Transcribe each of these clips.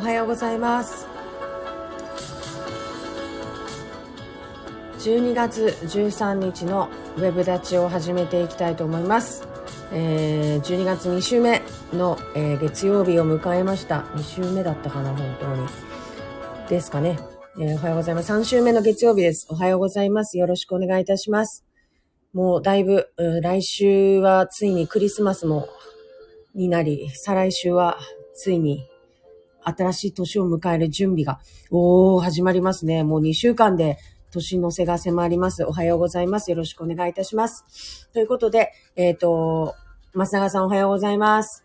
おはようございます。12月13日のウェブ立ちを始めていきたいと思います。えー、12月2週目の、えー月曜日を迎えました。2週目だったかな、本当に。ですかね。えーおはようございます。3週目の月曜日です。おはようございます。よろしくお願いいたします。もうだいぶ、来週はついにクリスマスもになり、再来週はついに新しい年を迎える準備が、おー、始まりますね。もう2週間で年の瀬が迫ります。おはようございます。よろしくお願いいたします。ということで、えっ、と、松永さんおはようございます。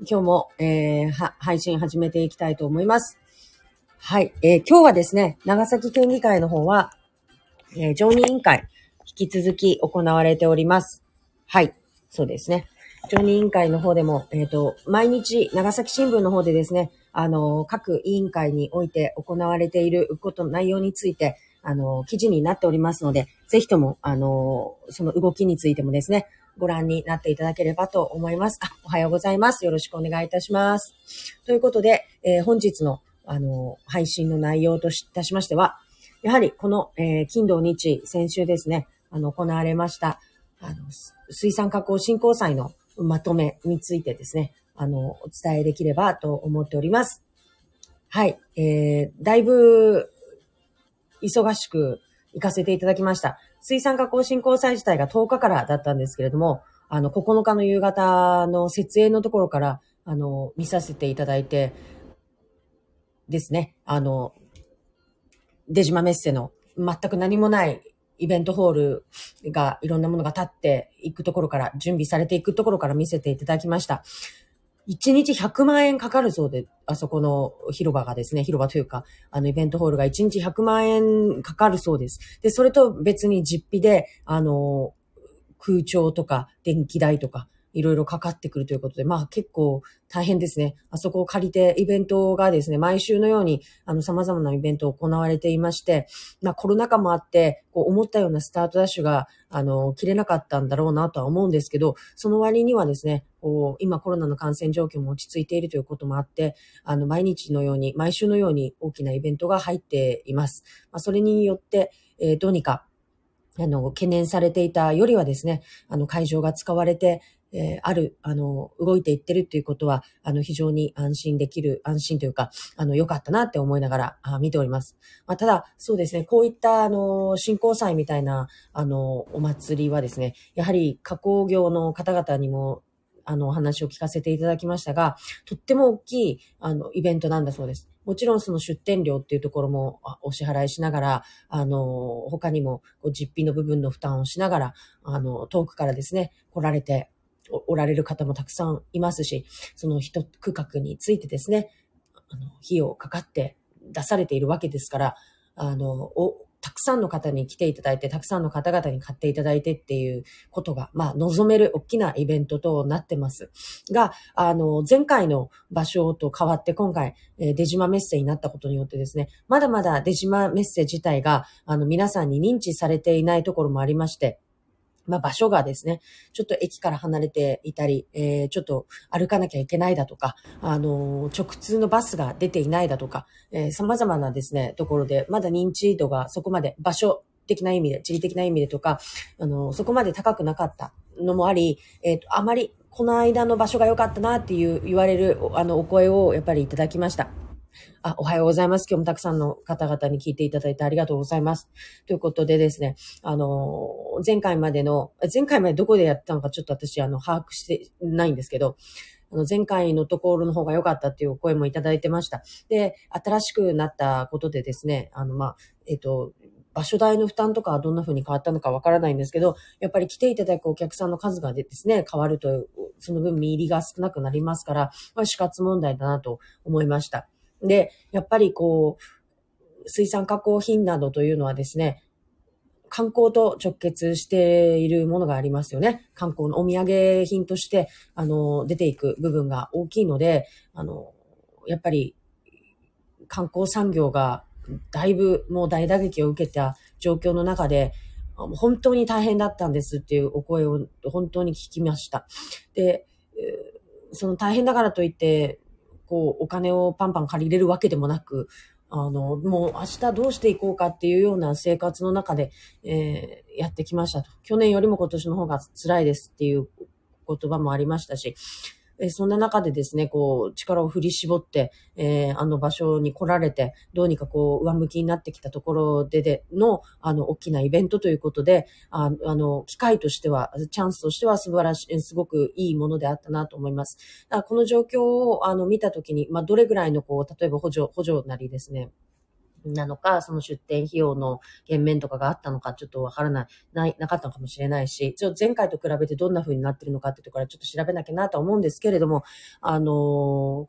今日も、えー配信始めていきたいと思います。はい、えー今日はですね、長崎県議会の方は、えー常任委員会、引き続き行われております。はい、そうですね。常任委員会の方でも、えっ、と、毎日、長崎新聞の方でですね、あの、各委員会において行われていること、内容について、あの、記事になっておりますので、ぜひとも、あの、その動きについてもですね、ご覧になっていただければと思います。あ、おはようございます。よろしくお願いいたします。ということで、えー本日の、あの、配信の内容といたしましては、やはりこの、えー金土日、先週ですね、あの、行われました、あの、水産加工振興祭のまとめについてですね、あの、お伝えできればと思っております。はい。えー、だいぶ、忙しく行かせていただきました。水産加工振興祭自体が10日からだったんですけれども、あの、9日の夕方の設営のところから、あの、見させていただいて、ですね、あの、出島メッセの全く何もないイベントホールがいろんなものが立っていくところから、準備されていくところから見せていただきました。1日100万円かかるそうで、あそこの広場がですね、広場というか、あのイベントホールが1日100万円かかるそうです。で、それと別に実費で、あの、空調とか電気代とか、いろいろかかってくるということで、まあ結構大変ですね。あそこを借りてイベントがですね、毎週のように、あの、様々なイベントを行われていまして、まあコロナ禍もあって、こう思ったようなスタートダッシュが、あの、切れなかったんだろうなとは思うんですけど、その割にはですね、こう、今コロナの感染状況も落ち着いているということもあって、あの、毎日のように、毎週のように大きなイベントが入っています。まあそれによって、えーどうにか、あの、懸念されていたよりはですね、あの、会場が使われて、えーある、あの、動いていってるっていうことは、あの、非常に安心できる、安心というか、あの、良かったなって思いながら、あ見ております。まあ、ただ、そうですね、こういった、あの、振興祭みたいな、あの、お祭りはですね、やはり加工業の方々にも、あの、お話を聞かせていただきましたが、とっても大きい、あの、イベントなんだそうです。もちろんその出店料っていうところもお支払いしながら、あの、他にもこう実費の部分の負担をしながら、あの、遠くからですね、来られておられる方もたくさんいますし、その一区画についてですね、あの、費用かかって出されているわけですから、あの、お、たくさんの方に来ていただいて、たくさんの方々に買っていただいてっていうことが、まあ、望める大きなイベントとなってます。が、あの、前回の場所と変わって、今回、えー出島メッセになったことによってですね、まだまだ出島メッセ自体が、あの、皆さんに認知されていないところもありまして、まあ場所がですね、ちょっと駅から離れていたり、えーちょっと歩かなきゃいけないだとか、あのー直通のバスが出ていないだとか、えー様々なですね、ところで、まだ認知度がそこまで場所的な意味で、地理的な意味でとか、あのーそこまで高くなかったのもあり、えっ、と、あまりこの間の場所が良かったなっていう言われる、あの、お声をやっぱりいただきました。あ、おはようございます。今日もたくさんの方々に聞いていただいてありがとうございます。ということでですね、あの、前回までの、前回までどこでやったのかちょっと私、あの、把握してないんですけど、あの、前回のところの方が良かったっていうお声もいただいてました。で、新しくなったことでですね、あの、まあ、えっ、と、場所代の負担とかはどんな風に変わったのかわからないんですけど、やっぱり来ていただくお客さんの数がですね、変わると、その分見入りが少なくなりますから、ま、死活問題だなと思いました。で、やっぱりこう、水産加工品などというのはですね、観光と直結しているものがありますよね。観光のお土産品として、あの、出ていく部分が大きいので、あの、やっぱり観光産業がだいぶもう大打撃を受けた状況の中で、本当に大変だったんですっていうお声を本当に聞きました。で、その大変だからといって、こう、お金をパンパン借りれるわけでもなく、あの、もう明日どうしていこうかっていうような生活の中で、えー、やってきましたと。去年よりも今年の方が辛いですっていう言葉もありましたし、えそんな中でですね、こう、力を振り絞って、えー、あの場所に来られて、どうにかこう、上向きになってきたところででの、あの、大きなイベントということで、ああの、機会としては、チャンスとしては素晴らしい、すごくいいものであったなと思います。だからこの状況を、あの、見たときに、まあ、どれぐらいの、こう、例えば補助、補助なりですね、なのか、その出店費用の減免とかがあったのか、ちょっとわからない、ない、なかったのかもしれないし、ちょっと前回と比べてどんな風になってるのかってところはちょっと調べなきゃなと思うんですけれども、あの、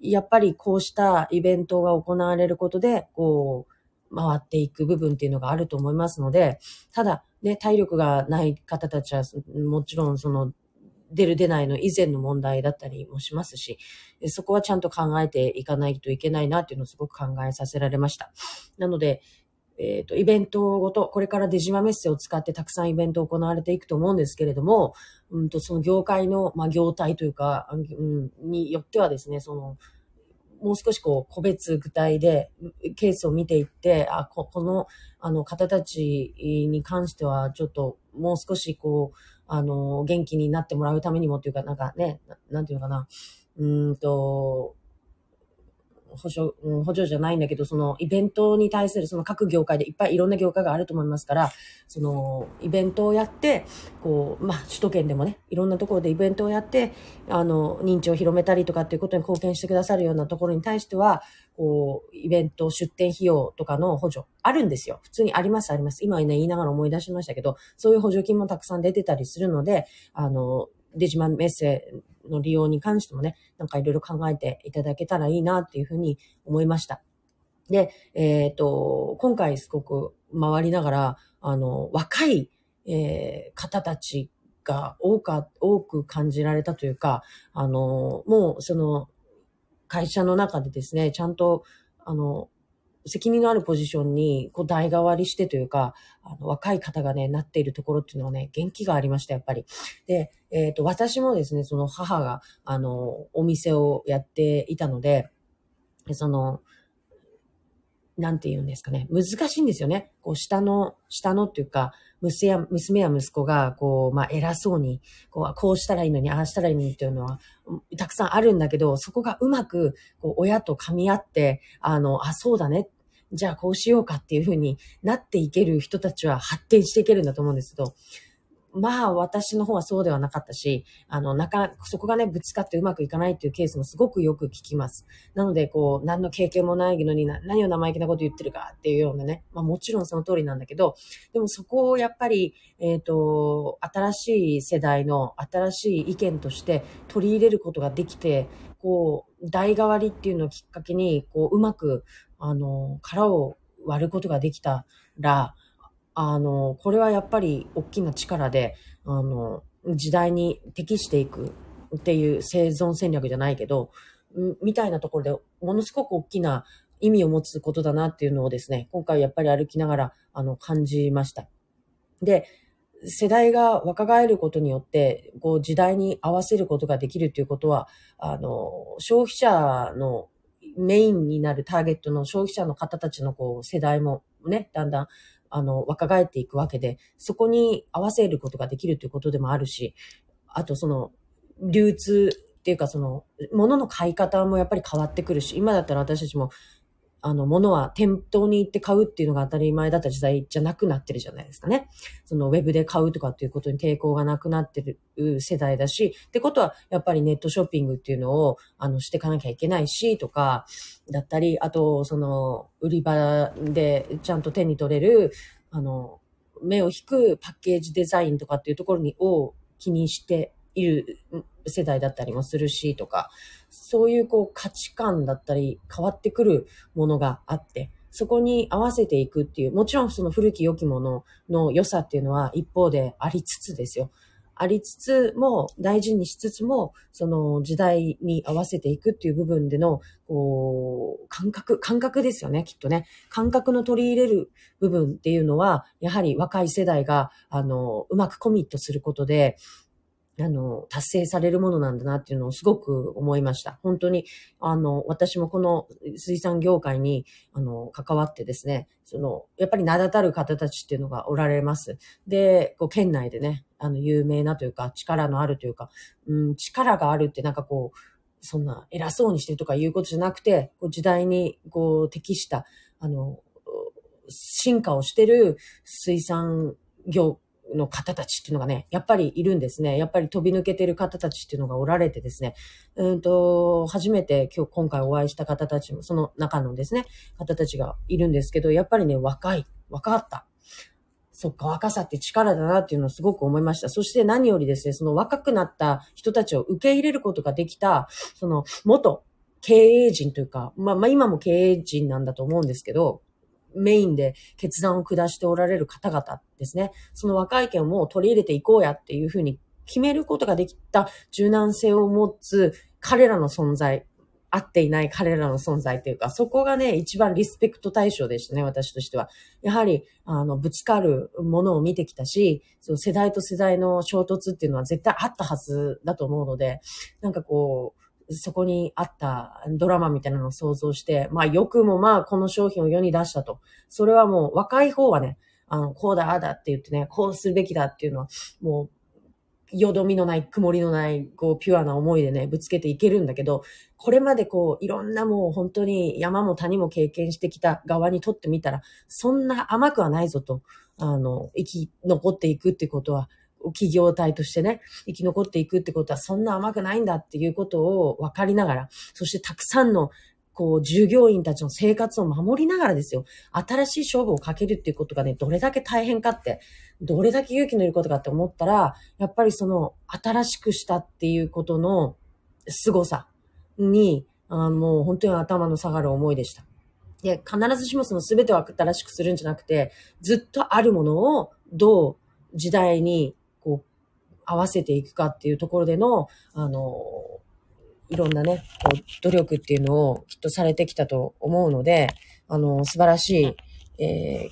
やっぱりこうしたイベントが行われることで、こう、回っていく部分っていうのがあると思いますので、ただ、ね、体力がない方たちは、もちろんその出る出ないの以前の問題だったりもしますし、そこはちゃんと考えていかないといけないなっていうのをすごく考えさせられました。なので、えっ、ー、と、イベントごと、これからデジマメッセを使ってたくさんイベントを行われていくと思うんですけれども、うんと、その業界の、まあ、業態というか、うん、によってはですね、その、もう少しこう、個別具体で、ケースを見ていって、あ、ここの、あの、方たちに関しては、ちょっと、もう少しこう、あの、元気になってもらうためにもっていうか、なんかね、なんていうのかな、うんと、補助、うん、補助じゃないんだけど、そのイベントに対するその各業界でいっぱいいろんな業界があると思いますから、そのイベントをやって、こう、まあ、首都圏でもね、いろんなところでイベントをやって、あの、認知を広めたりとかっていうことに貢献してくださるようなところに対しては、こう、イベント、出店費用とかの補助、あるんですよ。普通にあります、あります。今ね、言いながら思い出しましたけど、そういう補助金もたくさん出てたりするので、あの、デジマンメッセの利用に関してもね、なんかいろいろ考えていただけたらいいなっていうふうに思いました。で、えっ、ー、と、今回すごく回りながら、あの、若い、えー、方たちが多か、多く感じられたというか、あの、もうその、会社の中でですね、ちゃんと、あの、責任のあるポジションに、こう、代替わりしてというか、あの、若い方がね、なっているところっていうのはね、元気がありました、やっぱり。で、えっ、ー、と、私もですね、その母が、あの、お店をやっていたので、その、なんて言うんですかね。難しいんですよね。こう、下の、下のっていうか、娘や、娘や息子が、こう、まあ、偉そうに、こう、こうしたらいいのに、ああしたらいいのにっていうのは、たくさんあるんだけど、そこがうまく、こう、親と噛み合って、あの、あ、そうだね。じゃあこうしようかっていうふうになっていける人たちは発展していけるんだと思うんですけど、まあ私の方はそうではなかったし、あの、なか、そこがね、ぶつかってうまくいかないっていうケースもすごくよく聞きます。なので、こう、何の経験もないのに何を生意気なこと言ってるかっていうようなね、まあもちろんその通りなんだけど、でもそこをやっぱり、えっ、ー、と、新しい世代の新しい意見として取り入れることができて、こう、代替わりっていうのをきっかけに、こう、うまく、あの、殻を割ることができたら、あの、これはやっぱり大きな力で、あの、時代に適していくっていう生存戦略じゃないけど、みたいなところでものすごく大きな意味を持つことだなっていうのをですね、今回やっぱり歩きながら、あの、感じました。で、世代が若返ることによって、こう時代に合わせることができるということは、あの、消費者のメインになるターゲットの消費者の方たちのこう世代もね、だんだんあの、若返っていくわけで、そこに合わせることができるということでもあるし、あとその、流通っていうかその、物の買い方もやっぱり変わってくるし、今だったら私たちも、あの、物は店頭に行って買うっていうのが当たり前だった時代じゃなくなってるじゃないですかね。そのウェブで買うとかっていうことに抵抗がなくなってる世代だし、ってことはやっぱりネットショッピングっていうのを、あの、していかなきゃいけないし、とか、だったり、あと、その、売り場でちゃんと手に取れる、あの、目を引くパッケージデザインとかっていうところに、を気にしている世代だったりもするしとか、そういうこう価値観だったり変わってくるものがあって、そこに合わせていくっていう、もちろんその古き良きものの良さっていうのは一方でありつつですよ。ありつつも、大事にしつつも、その時代に合わせていくっていう部分での、こう、感覚、感覚ですよね、きっとね。感覚の取り入れる部分っていうのは、やはり若い世代が、あの、うまくコミットすることで、あの、達成されるものなんだなっていうのをすごく思いました。本当に、あの、私もこの水産業界に、あの、関わってですね、その、やっぱり名だたる方たちっていうのがおられます。で、こう、県内でね、あの、有名なというか、力のあるというか、うん、力があるってなんかこう、そんな偉そうにしてるとかいうことじゃなくて、こう時代にこう適した、あの、進化をしてる水産業の方たちっていうのがね、やっぱりいるんですね。やっぱり飛び抜けてる方たちっていうのがおられてですね、うんと、初めて今日今回お会いした方たちも、その中のですね、方たちがいるんですけど、やっぱりね、若い、若かった。そっか、若さって力だなっていうのをすごく思いました。そして何よりですね、その若くなった人たちを受け入れることができた、その元経営陣というか、まあ、まあ今も経営陣なんだと思うんですけど、メインで決断を下しておられる方々ですね。その若い意見を取り入れていこうやっていうふうに決めることができた柔軟性を持つ彼らの存在、合っていない彼らの存在というか、そこがね、一番リスペクト対象でしたね、私としては。やはり、あの、ぶつかるものを見てきたし、その世代と世代の衝突っていうのは絶対あったはずだと思うので、なんかこう、そこにあったドラマみたいなのを想像して、まあよくもまあこの商品を世に出したと。それはもう若い方はね、あの、こうだ、ああだって言ってね、こうするべきだっていうのは、もう、よどみのない、曇りのない、こう、ピュアな思いでね、ぶつけていけるんだけど、これまでこう、いろんなもう本当に山も谷も経験してきた側にとってみたら、そんな甘くはないぞと、あの、生き残っていくってことは、企業体としてね、生き残っていくってことはそんな甘くないんだっていうことを分かりながら、そしてたくさんのこう、従業員たちの生活を守りながらですよ。新しい勝負をかけるっていうことがね、どれだけ大変かって、どれだけ勇気のいることかって思ったら、やっぱりその、新しくしたっていうことの凄さに、あもう本当に頭の下がる思いでした。で、必ずしもその全てを新しくするんじゃなくて、ずっとあるものをどう時代に合わせていくかっていうところでの、あの、いろんなね、こう努力っていうのをきっとされてきたと思うので、あの、素晴らしい、え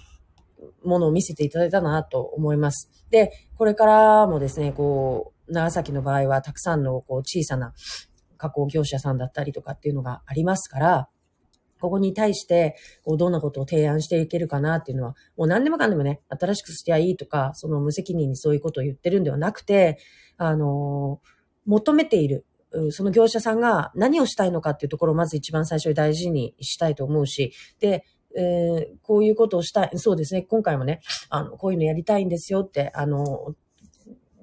ー、ものを見せていただいたなと思います。で、これからもですね、こう、長崎の場合はたくさんのこう小さな加工業者さんだったりとかっていうのがありますから、ここに対して、こう、どんなことを提案していけるかなっていうのは、もう何でもかんでもね、新しくしてやいいとか、その無責任にそういうことを言ってるんではなくて、あの求めている、その業者さんが何をしたいのかっていうところをまず一番最初に大事にしたいと思うし、で、えー、こういうことをしたい、そうですね、今回もね、あの、こういうのやりたいんですよって、あの、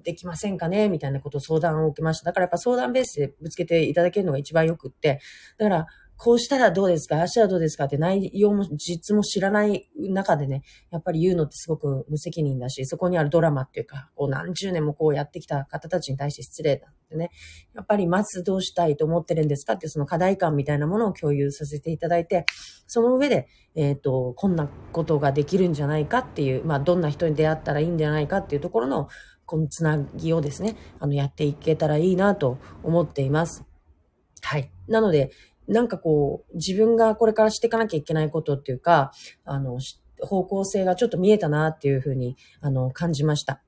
できませんかねみたいなことを相談を受けました。だからやっぱ相談ベースでぶつけていただけるのが一番よくって、だから、こうしたらどうですか？ああしたらどうですか？って内容も実も知らない中でね、やっぱり言うのってすごく無責任だし、そこにあるドラマっていうか、こう何十年もこうやってきた方たちに対して失礼だってね。やっぱりまずどうしたいと思ってるんですか？ってその課題感みたいなものを共有させていただいて、その上で、えっ、ー、と、こんなことができるんじゃないかっていう、まあどんな人に出会ったらいいんじゃないかっていうところの、このつなぎをですね、あの、やっていけたらいいなと思っています。はい。なので、なんかこう、自分がこれからしていかなきゃいけないことっていうか、あの、方向性がちょっと見えたなっていうふうに、あの、感じました。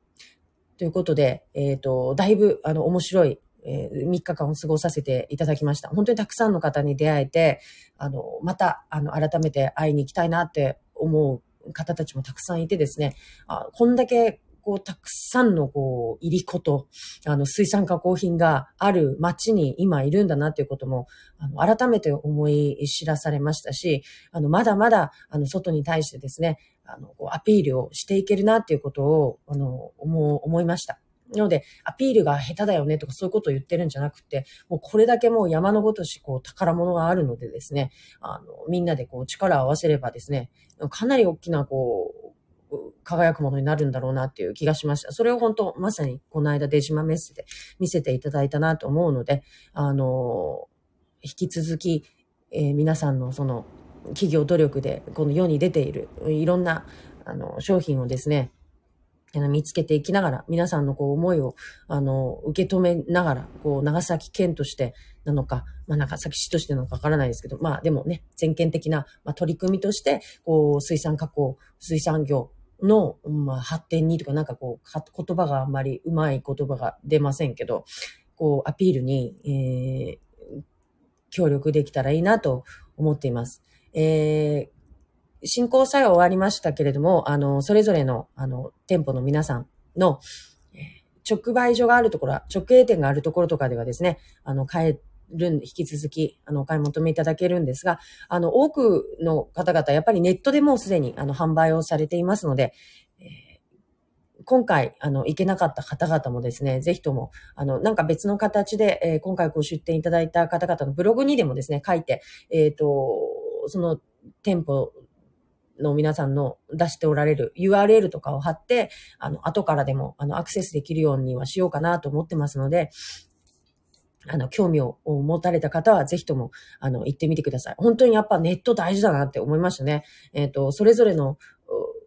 ということで、えっ、ー、と、だいぶ、あの、面白い、えー、3日間を過ごさせていただきました。本当にたくさんの方に出会えて、あの、また、あの、改めて会いに行きたいなって思う方たちもたくさんいてですね、あこんだけこう、たくさんの、こう、入り子と、あの、水産加工品がある町に今いるんだなっていうことも、あの、改めて思い知らされましたし、あの、まだまだ、あの、外に対してですね、あの、こうアピールをしていけるなっていうことを、あの、思、思いました。なので、アピールが下手だよねとかそういうことを言ってるんじゃなくて、もうこれだけもう山のごとしこう宝物があるのでですね、あの、みんなでこう力を合わせればですね、かなり大きなこう、輝くものになるんだろうなっていう気がしました。それを本当、まさにこの間デジマメッセで見せていただいたなと思うので、あの、引き続き、えー、皆さんのその企業努力でこの世に出ているいろんなあの商品をですね、見つけていきながら、皆さんのこう思いを、あの、受け止めながら、こう、長崎県としてなのか、まあ、長崎市としてなのかわからないですけど、まあ、でもね、全県的な、まあ、取り組みとして、こう、水産加工、水産業、の、まあ、発展にとか、なんかこう、言葉があんまりうまい言葉が出ませんけど、こう、アピールに、えー、協力できたらいいなと思っています。えー、進行作用終わりましたけれども、あの、それぞれの、あの、店舗の皆さんの、直売所があるところ、直営店があるところとかではですね、あの、買えるん、引き続き、あの、お買い求めいただけるんですが、あの、多くの方々、やっぱりネットでもうすでに、あの、販売をされていますので、え、今回、あの、行けなかった方々もですね、ぜひとも、あの、なんか別の形で、えー、今回ご出店いただいた方々のブログにでもですね、書いて、えっ、ー、と、その店舗の皆さんの出しておられる URL とかを貼って、あの、後からでも、あの、アクセスできるようにはしようかなと思ってますので、あの、興味を持たれた方は、ぜひとも、あの、行ってみてください。本当にやっぱネット大事だなって思いましたね。えっ、ー、と、それぞれの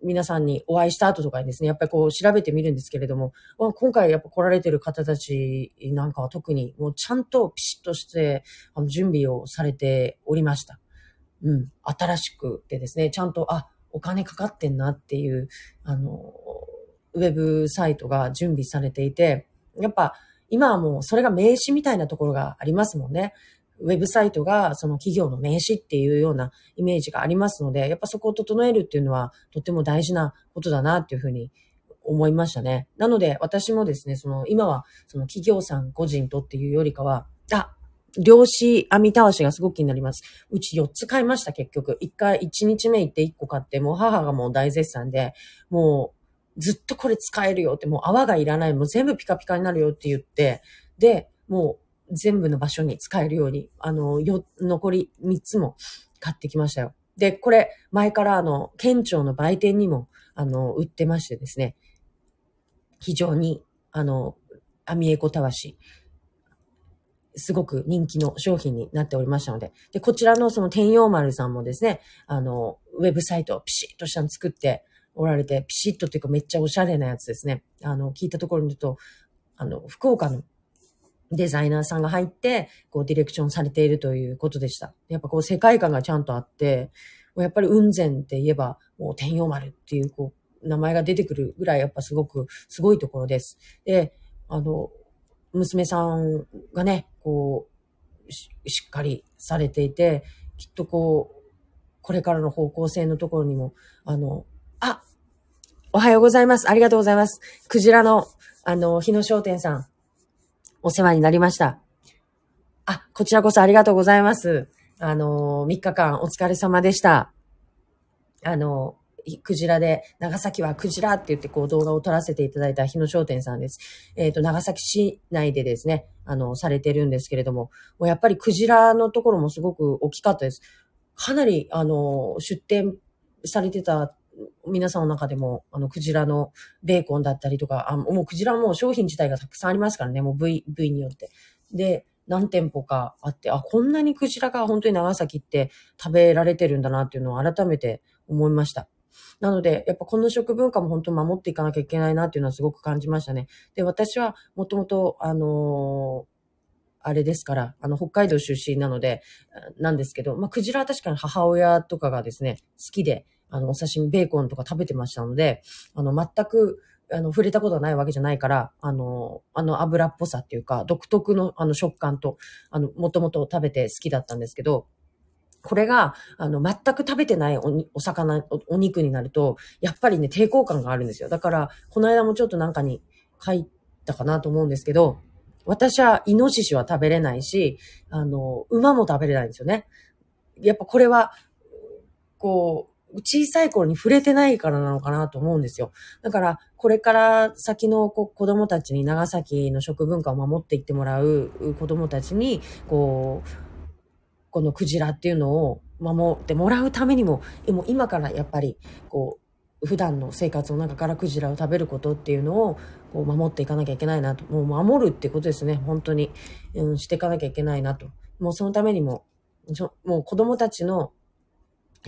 皆さんにお会いした後とかにですね、やっぱりこう調べてみるんですけれども、今回やっぱ来られてる方たちなんかは特にもうちゃんとピシッとしてあの準備をされておりました。うん、新しくてですね、ちゃんと、あ、お金かかってんなっていう、あの、ウェブサイトが準備されていて、やっぱ今はもうそれが名刺みたいなところがありますもんね。ウェブサイトがその企業の名刺っていうようなイメージがありますので、やっぱそこを整えるっていうのはとても大事なことだなっていうふうに思いましたね。なので私もですね、その今はその企業さん個人とっていうよりかは、あ、量子編みたわしがすごく気になります。うち4つ買いました、結局。1回、1日目行って1個買って、もう母がもう大絶賛で、もうずっとこれ使えるよって、もう泡がいらない、もう全部ピカピカになるよって言って、で、もう全部の場所に使えるように、あの、よ、残り3つも買ってきましたよ。で、これ、前からあの、県庁の売店にも、あの、売ってましてですね、非常に、あの、アミエコたわし、すごく人気の商品になっておりましたので、で、こちらのその天陽丸さんもですね、あの、ウェブサイトをピシッとしたの作っておられて、ピシッとっていうかめっちゃおしゃれなやつですね。あの、聞いたところに言うと、あの、福岡のデザイナーさんが入って、こう、ディレクションされているということでした。やっぱこう、世界観がちゃんとあって、やっぱり雲仙って言えば、もう天陽丸っていう、こう、名前が出てくるぐらい、やっぱすごく、すごいところです。で、あの、娘さんがね、こうし、っかりされていて、きっとこう、これからの方向性のところにも、あの、おはようございます。ありがとうございます。クジラの、あの、日野商店さん、お世話になりました。あ、こちらこそありがとうございます。あの、3日間お疲れ様でした。あの、クジラで、長崎はクジラって言ってこう動画を撮らせていただいた日野商店さんです。えっ、ー、と、長崎市内でですね、あの、されてるんですけれども、もうやっぱりクジラのところもすごく大きかったです。かなり、あの、出店されてた皆さんの中でも、あの、クジラのベーコンだったりとか、あもうクジラも商品自体がたくさんありますからね、もう部位、部位によって。で、何店舗かあって、あ、こんなにクジラが本当に長崎って食べられてるんだなっていうのを改めて思いました。なので、やっぱこの食文化も本当守っていかなきゃいけないなっていうのはすごく感じましたね。で、私はもともと、あのーあれですから、あの、北海道出身なので、なんですけど、まあ、クジラは確かに母親とかがですね、好きで、あの、お刺身、ベーコンとか食べてましたので、あの、全く、あの、触れたことがないわけじゃないから、あの、あの油っぽさっていうか、独特のあの食感と、あの、もともと食べて好きだったんですけど、これが、あの、全く食べてないおお魚お、お肉になると、やっぱりね、抵抗感があるんですよ。だから、この間もちょっとなんかに書いたかなと思うんですけど、私はイノシシは食べれないし、あの、馬も食べれないんですよね。やっぱこれは、こう、小さい頃に触れてないからなのかなと思うんですよ。だから、これから先の子供たちに長崎の食文化を守っていってもらう子供たちに、こう、このクジラっていうのを守ってもらうためにも、も今からやっぱり、こう、普段の生活の中からクジラを食べることっていうのをこう守っていかなきゃいけないなと。もう守るってことですね。本当に。うん、していかなきゃいけないなと。もうそのためにも、もう子供たちの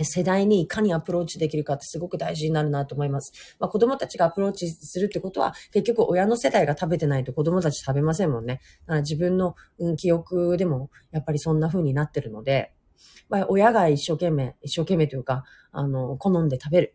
世代にいかにアプローチできるかってすごく大事になるなと思います。まあ、子供たちがアプローチするってことは、結局親の世代が食べてないと子供たち食べませんもんね。だから自分の、うん、記憶でもやっぱりそんな風になってるので、まあ、親が一生懸命、一生懸命というか、あの、好んで食べる。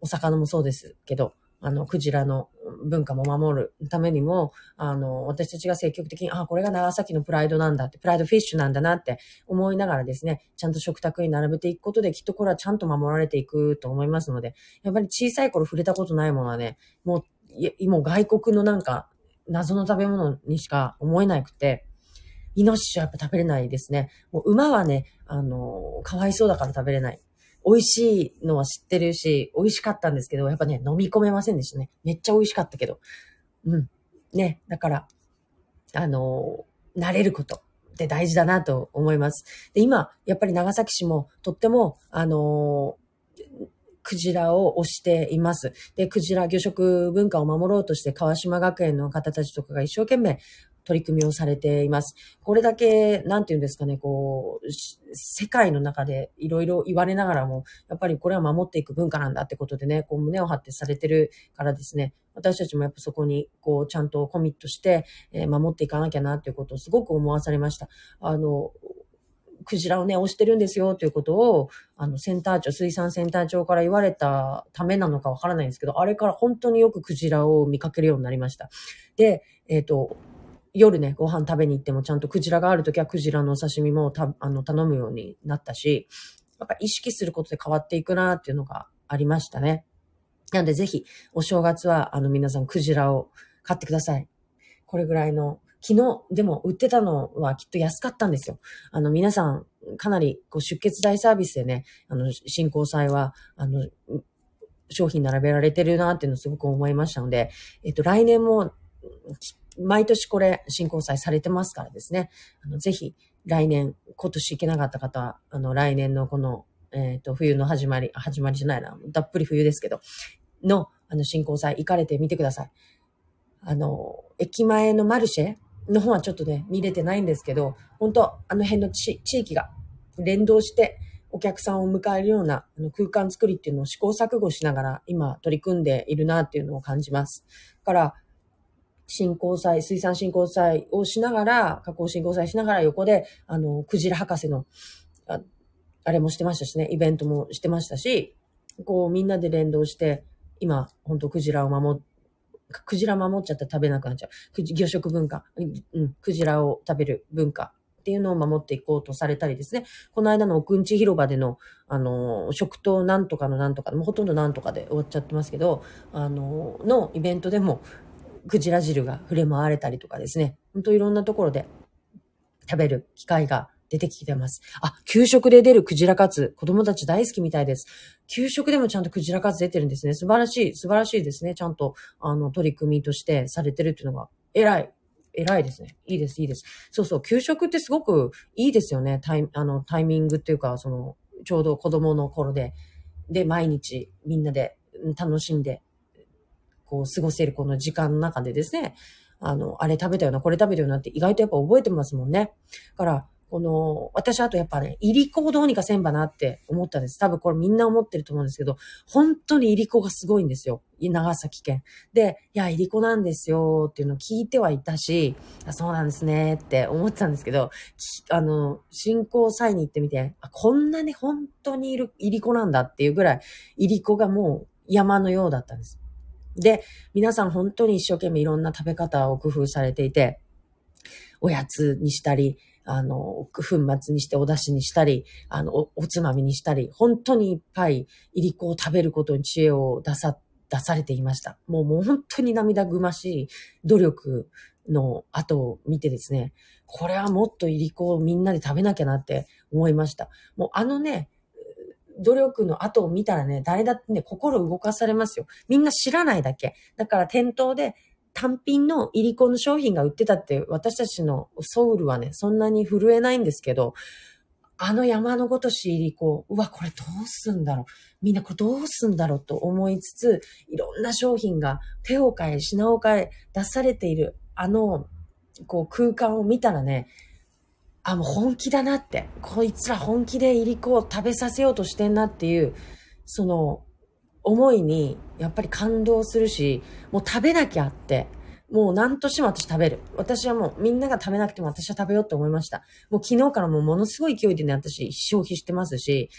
おお魚もそうですけど、あの、クジラの文化も守るためにも、あの、私たちが積極的に、あ、これが長崎のプライドなんだって、プライドフィッシュなんだなって思いながらですね、ちゃんと食卓に並べていくことで、きっとこれはちゃんと守られていくと思いますので、やっぱり小さい頃触れたことないものはね、もう、もう外国のなんか、謎の食べ物にしか思えなくて、イノシシはやっぱ食べれないですね。もう馬はね、あの、かわいそうだから食べれない。美味しいのは知ってるし、美味しかったんですけど、やっぱね、飲み込めませんでしたね。めっちゃ美味しかったけど。うん。ね、だから、あの、慣れることって大事だなと思います。で、今、やっぱり長崎市もとっても、あの、クジラを推しています。で、クジラ魚食文化を守ろうとして川島学園の方たちとかが一生懸命取り組みをされています。これだけ、なんて言うんですかね、こう、世界の中でいろいろ言われながらも、やっぱりこれは守っていく文化なんだってことでね、こう胸を張ってされてるからですね、私たちもやっぱそこに、こう、ちゃんとコミットして、え、守っていかなきゃなっていうことをすごく思わされました。あの、クジラをね、押してるんですよということを、あの、センター長、水産センター長から言われたためなのかわからないんですけど、あれから本当によくクジラを見かけるようになりました。で、えっ、ー、と、夜ね、ご飯食べに行ってもちゃんとクジラがあるときはクジラのお刺身もた、あの、頼むようになったし、やっぱ意識することで変わっていくなっていうのがありましたね。なんでぜひ、お正月は、あの、皆さんクジラを買ってください。これぐらいの、昨日、でも売ってたのはきっと安かったんですよ。あの、皆さん、かなり、こう、出血大サービスでね、あの、進行祭は、あの、商品並べられてるなっていうのをすごく思いましたので、えっと、来年も、毎年これ、新交際されてますからですね。あの、ぜひ、来年、今年行けなかった方は、あの、来年のこの、えっ、ー、と、冬の始まり、始まりじゃないな、たっぷり冬ですけど、の、あの、新交際行かれてみてください。あの、駅前のマルシェの方はちょっとね、見れてないんですけど、本当あの辺の地域が連動して、お客さんを迎えるようなあの空間作りっていうのを試行錯誤しながら今取り組んでいるなっていうのを感じます。から、振興祭、水産振興祭をしながら、加工振興祭しながら横で、あの、クジラ博士の、ああれもしてましたしね、イベントもしてましたし、こうみんなで連動して、今、本当クジラを守っクジラ守っちゃったら食べなくなっちゃう。魚食文化、うん、クジラを食べる文化っていうのを守っていこうとされたりですね。この間の奥んち広場での、あの、食となんとかのなんとか、もうほとんどなんとかで終わっちゃってますけど、あの、のイベントでも、クジラ汁が触れ回れたりとかですね。ほんといろんなところで食べる機会が出てきてます。あ、給食で出るクジラカツ。子供たち大好きみたいです。給食でもちゃんとクジラカツ出てるんですね。素晴らしい、素晴らしいですね。ちゃんと、あの、取り組みとしてされてるっていうのが、偉い。偉いですね。いいです、いいです。そうそう、給食ってすごくいいですよね。タイあのタイミングっていうか、その、ちょうど子供の頃で、で、毎日みんなで楽しんでこう、過ごせるこの時間の中でですね、あの、あれ食べたよな、これ食べたよなって意外とやっぱ覚えてますもんね。だから、この、私あとやっぱね、いりこをどうにかせんばなって思ったんです。多分これみんな思ってると思うんですけど、本当にいりこがすごいんですよ。長崎県。で、いや、いりこなんですよっていうのを聞いてはいたし、そうなんですねって思ってたんですけど、あの、進行際に行ってみて、あこんなに本当にいる、いりこなんだっていうぐらい、いりこがもう山のようだったんです。で、皆さん本当に一生懸命いろんな食べ方を工夫されていて、おやつにしたり、あの、粉末にしてお出汁にしたり、あのお、おつまみにしたり、本当にいっぱいいりこを食べることに知恵を出さ、出されていました。もうもう本当に涙ぐましい努力の後を見てですね、これはもっといりこをみんなで食べなきゃなって思いました。もうあのね、努力の後を見たらね、誰だってね、心動かされますよ。みんな知らないだけ。だから店頭で単品のイリコの商品が売ってたって私たちのソウルはね、そんなに震えないんですけど、あの山のごとしイリコ、うわ、これどうすんだろう。みんなこれどうすんだろうと思いつつ、いろんな商品が手を変え、品を変え、出されている、あの、こう空間を見たらね、あ、もう本気だなって、こいつら本気でいりこを食べさせようとしてんなっていう、その思いにやっぱり感動するし、もう食べなきゃって、もう何としても私食べる。私はもうみんなが食べなくても私は食べようって思いました。もう昨日からもうものすごい勢いでね、私消費してますし、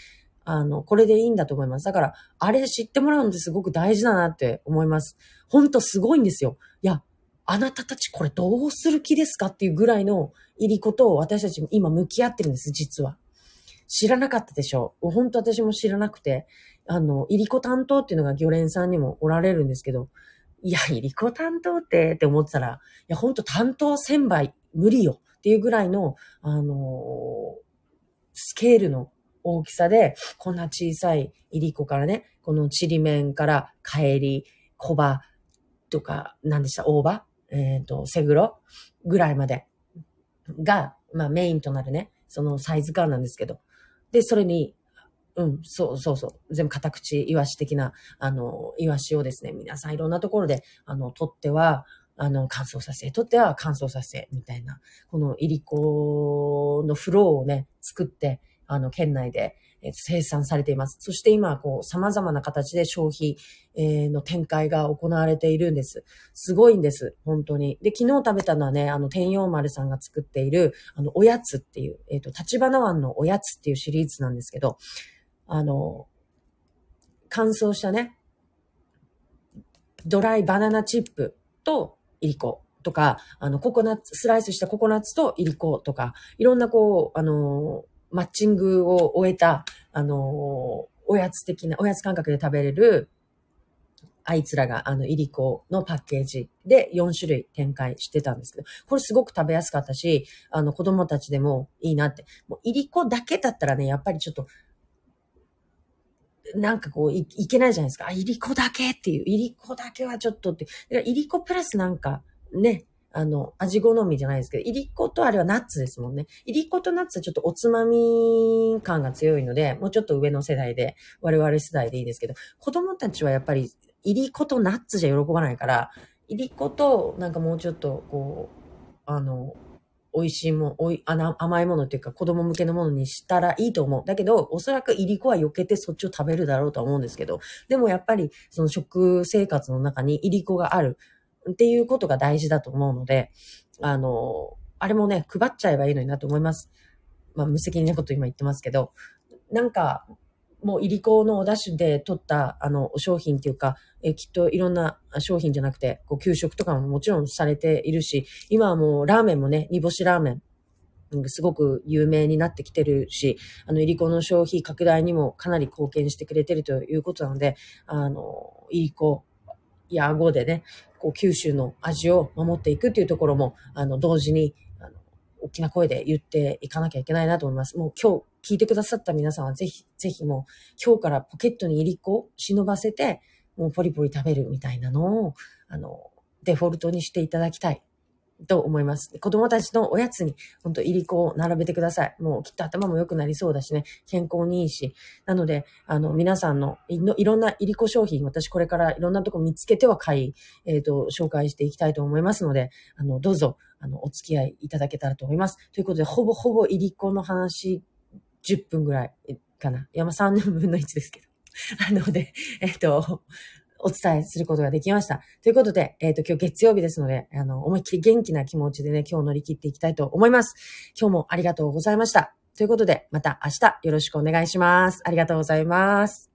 あの、これでいいんだと思います。だから、あれ知ってもらうのってすごく大事だなって思います。ほんとすごいんですよ。いや、あなたたちこれどうする気ですかっていうぐらいの入り子と私たちも今向き合ってるんです、実は。知らなかったでしょう。本当私も知らなくて、あの、入り子担当っていうのが魚連さんにもおられるんですけど、いや、入り子担当ってって思ってたら、いや、ほんと担当1000倍無理よっていうぐらいの、あのー、スケールの大きさで、こんな小さい入り子からね、このちりめんから帰り、小葉とか、何でした大葉？えっ、ー、と、セグロぐらいまでが、まあメインとなるね、そのサイズ感なんですけど。で、それに、うん、そうそうそう。全部片口イワシ的な、あの、イワシをですね、皆さんいろんなところで、あの、取っては、あの、乾燥させ、取っては乾燥させ、みたいな、このいりこのフローをね、作って、あの、県内で、え生産されています。そして今、こう、様々な形で消費、えの展開が行われているんです。すごいんです。本当に。で、昨日食べたのはね、あの、天陽丸さんが作っている、あの、おやつっていう、えっ、ー、と、立花湾のおやつっていうシリーズなんですけど、あの、乾燥したね、ドライバナナチップといりこ。とか、あの、ココナッツ、スライスしたココナッツといりことか、いろんなこう、あの、マッチングを終えた、あの、おやつ的な、おやつ感覚で食べれる、あいつらが、あの、いりこのパッケージで4種類展開してたんですけど、これすごく食べやすかったし、あの、子供たちでもいいなって。もう、いりこだけだったらね、やっぱりちょっと、なんかこうい、いけないじゃないですか。あ、いりこだけっていう。いりこだけはちょっとって。いりこプラスなんか、ね、あの、味好みじゃないですけど、いりことあれはナッツですもんね。いりことナッツはちょっとおつまみ感が強いので、もうちょっと上の世代で、我々世代でいいですけど、子供たちはやっぱり、いりことナッツじゃ喜ばないから、いりことなんかもうちょっと、こう、あの、美味しいもおい甘いものっていうか子供向けのものにしたらいいと思う。だけど、おそらくいりこは避けてそっちを食べるだろうとは思うんですけど、でもやっぱりその食生活の中にいりこがある。っていうことが大事だと思うので、あの、あれもね、配っちゃえばいいのになと思います。まあ、無責任なこと今言ってますけど、なんか、もう、いりこのお出汁で取った、あの、商品っていうか、えきっといろんな商品じゃなくて、こう、給食とかももちろんされているし、今はもう、ラーメンもね、煮干しラーメン、すごく有名になってきてるし、あの、いりこの消費拡大にもかなり貢献してくれてるということなので、あの、いりこや顎でね、こう九州の味を守っていくっていうところも、あの、同時に、あの、大きな声で言っていかなきゃいけないなと思います。もう今日聞いてくださった皆さんはぜひ、ぜひもう今日からポケットに入り子を忍ばせて、もうポリポリ食べるみたいなのを、あの、デフォルトにしていただきたい。と思います。子供たちのおやつに、ほんと、いりこを並べてください。もうきっと頭も良くなりそうだしね、健康にいいし。なので、あの、皆さんのいのいろんないりこ商品、私これからいろんなとこ見つけては買い、えっ、ー、と、紹介していきたいと思いますので、あの、どうぞ、あの、お付き合いいただけたらと思います。ということで、ほぼほぼいりこの話、10分ぐらいかな。山3分の1ですけど。あので、えっ、ー、と、お伝えすることができました。ということで、えっ、ー、と、今日月曜日ですので、あの、思いっきり元気な気持ちでね、今日乗り切っていきたいと思います。今日もありがとうございました。ということで、また明日よろしくお願いします。ありがとうございます。